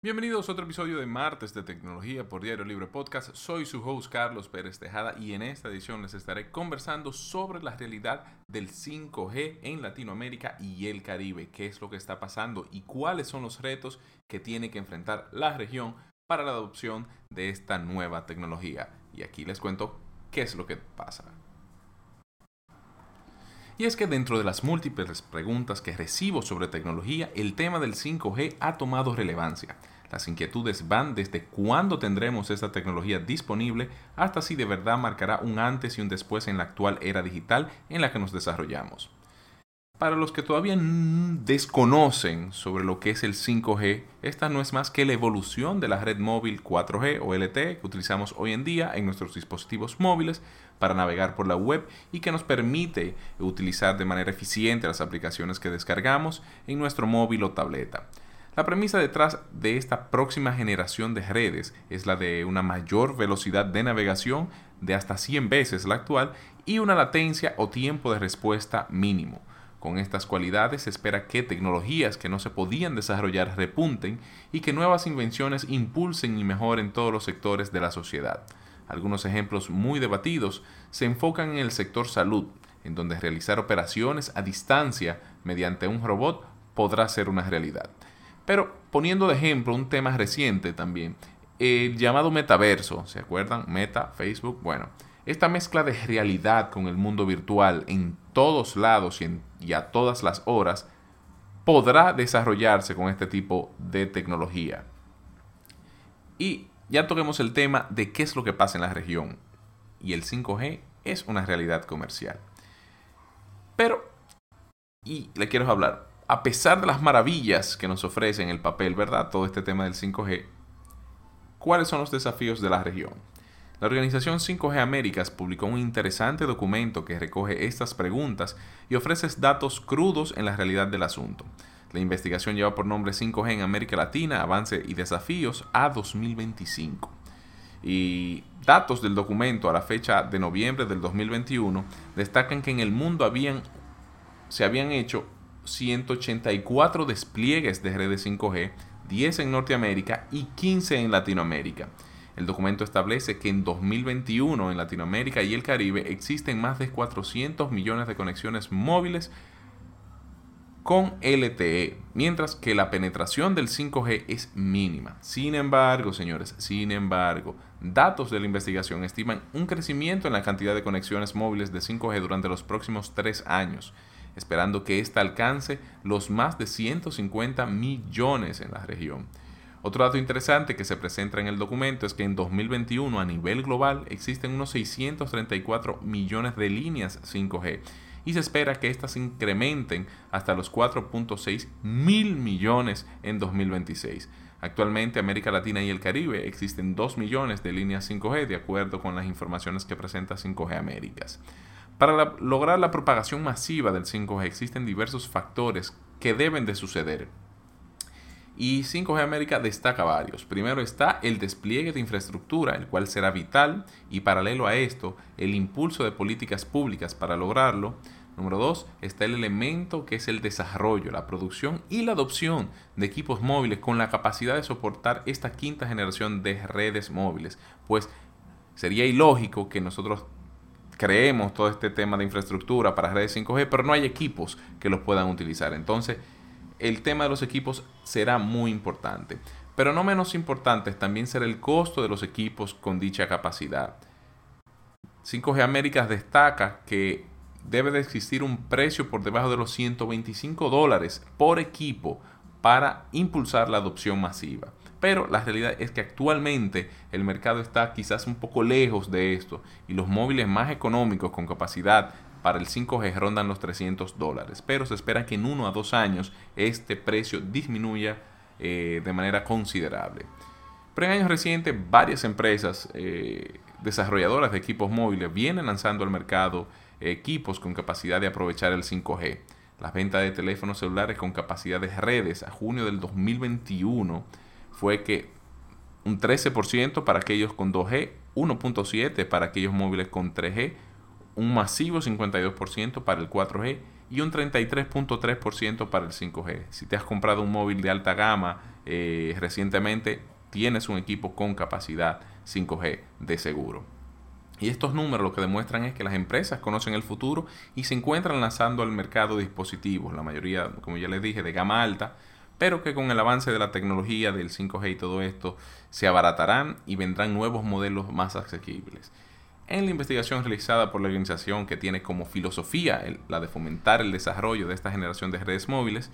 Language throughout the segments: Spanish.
Bienvenidos a otro episodio de Martes de Tecnología por Diario Libre Podcast. Soy su host Carlos Pérez Tejada y en esta edición les estaré conversando sobre la realidad del 5G en Latinoamérica y el Caribe, qué es lo que está pasando y cuáles son los retos que tiene que enfrentar la región para la adopción de esta nueva tecnología. Y aquí les cuento qué es lo que pasa. Y es que dentro de las múltiples preguntas que recibo sobre tecnología, el tema del 5G ha tomado relevancia. Las inquietudes van desde cuándo tendremos esta tecnología disponible hasta si de verdad marcará un antes y un después en la actual era digital en la que nos desarrollamos. Para los que todavía desconocen sobre lo que es el 5G, esta no es más que la evolución de la red móvil 4G o LTE que utilizamos hoy en día en nuestros dispositivos móviles para navegar por la web y que nos permite utilizar de manera eficiente las aplicaciones que descargamos en nuestro móvil o tableta. La premisa detrás de esta próxima generación de redes es la de una mayor velocidad de navegación de hasta 100 veces la actual y una latencia o tiempo de respuesta mínimo. Con estas cualidades se espera que tecnologías que no se podían desarrollar repunten y que nuevas invenciones impulsen y mejoren todos los sectores de la sociedad. Algunos ejemplos muy debatidos se enfocan en el sector salud, en donde realizar operaciones a distancia mediante un robot podrá ser una realidad. Pero poniendo de ejemplo un tema reciente también, el llamado metaverso, ¿se acuerdan? Meta, Facebook, bueno, esta mezcla de realidad con el mundo virtual en todos lados y, a todas las horas podrá desarrollarse con este tipo de tecnología. Y ya toquemos el tema de qué es lo que pasa en la región. Y el 5G es una realidad comercial. Pero, y le quiero hablar, a pesar de las maravillas que nos ofrece en el papel, ¿verdad? Todo este tema del 5G, ¿cuáles son los desafíos de la región? La organización 5G Américas publicó un interesante documento que recoge estas preguntas y ofrece datos crudos en la realidad del asunto. La investigación lleva por nombre 5G en América Latina, avance y desafíos a 2025. Y datos del documento a la fecha de noviembre del 2021 destacan que en el mundo se habían hecho 184 despliegues de redes 5G, 10 en Norteamérica y 15 en Latinoamérica. El documento establece que en 2021 en Latinoamérica y el Caribe existen más de 400 millones de conexiones móviles con LTE, mientras que la penetración del 5G es mínima. Sin embargo, señores, sin embargo, datos de la investigación estiman un crecimiento en la cantidad de conexiones móviles de 5G durante los próximos tres años, esperando que ésta alcance los más de 150 millones en la región. Otro dato interesante que se presenta en el documento es que en 2021 a nivel global existen unos 634 millones de líneas 5G y se espera que éstas incrementen hasta los 4.6 mil millones en 2026. Actualmente América Latina y el Caribe existen 2 millones de líneas 5G de acuerdo con las informaciones que presenta 5G Américas. Para lograr la propagación masiva del 5G existen diversos factores que deben de suceder y 5G América destaca varios. Primero está el despliegue de infraestructura, el cual será vital, y paralelo a esto, el impulso de políticas públicas para lograrlo. Número dos, está el elemento que es el desarrollo, la producción y la adopción de equipos móviles con la capacidad de soportar esta quinta generación de redes móviles. Pues sería ilógico que nosotros creemos todo este tema de infraestructura para redes 5G, pero no hay equipos que los puedan utilizar. Entonces, el tema de los equipos será muy importante. Pero no menos importante también será el costo de los equipos con dicha capacidad. 5G Américas destaca que debe de existir un precio por debajo de los 125 dólares por equipo para impulsar la adopción masiva. Pero la realidad es que actualmente el mercado está quizás un poco lejos de esto y los móviles más económicos con capacidad para el 5G rondan los 300 dólares, pero se espera que en uno a dos años este precio disminuya eh, de manera considerable. Pero en años recientes varias empresas eh, desarrolladoras de equipos móviles vienen lanzando al mercado equipos con capacidad de aprovechar el 5G. Las ventas de teléfonos celulares con capacidad de redes a junio del 2021 fue que un 13% para aquellos con 2G, 1.7% para aquellos móviles con 3G, un masivo 52% para el 4G y un 33.3% para el 5G. Si te has comprado un móvil de alta gama eh, recientemente, tienes un equipo con capacidad 5G de seguro. Y estos números lo que demuestran es que las empresas conocen el futuro y se encuentran lanzando al mercado dispositivos, la mayoría, como ya les dije, de gama alta, pero que con el avance de la tecnología del 5G y todo esto se abaratarán y vendrán nuevos modelos más asequibles. En la investigación realizada por la organización que tiene como filosofía la de fomentar el desarrollo de esta generación de redes móviles,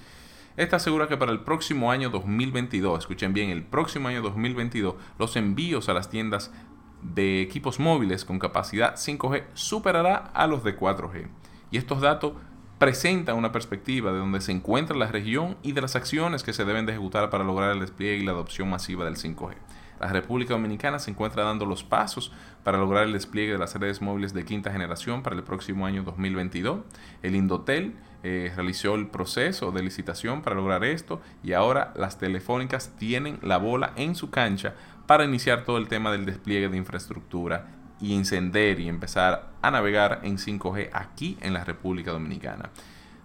esta asegura que para el próximo año 2022, escuchen bien, el próximo año 2022, los envíos a las tiendas de equipos móviles con capacidad 5G superará a los de 4G. Y estos datos presentan una perspectiva de donde se encuentra la región y de las acciones que se deben de ejecutar para lograr el despliegue y la adopción masiva del 5G. La República Dominicana se encuentra dando los pasos para lograr el despliegue de las redes móviles de quinta generación para el próximo año 2022. El Indotel eh, realizó el proceso de licitación para lograr esto y ahora las telefónicas tienen la bola en su cancha para iniciar todo el tema del despliegue de infraestructura y encender y empezar a navegar en 5G aquí en la República Dominicana.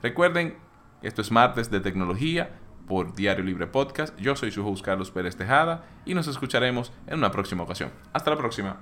Recuerden, esto es martes de tecnología por Diario Libre Podcast. Yo soy su host Carlos Pérez Tejada y nos escucharemos en una próxima ocasión. Hasta la próxima.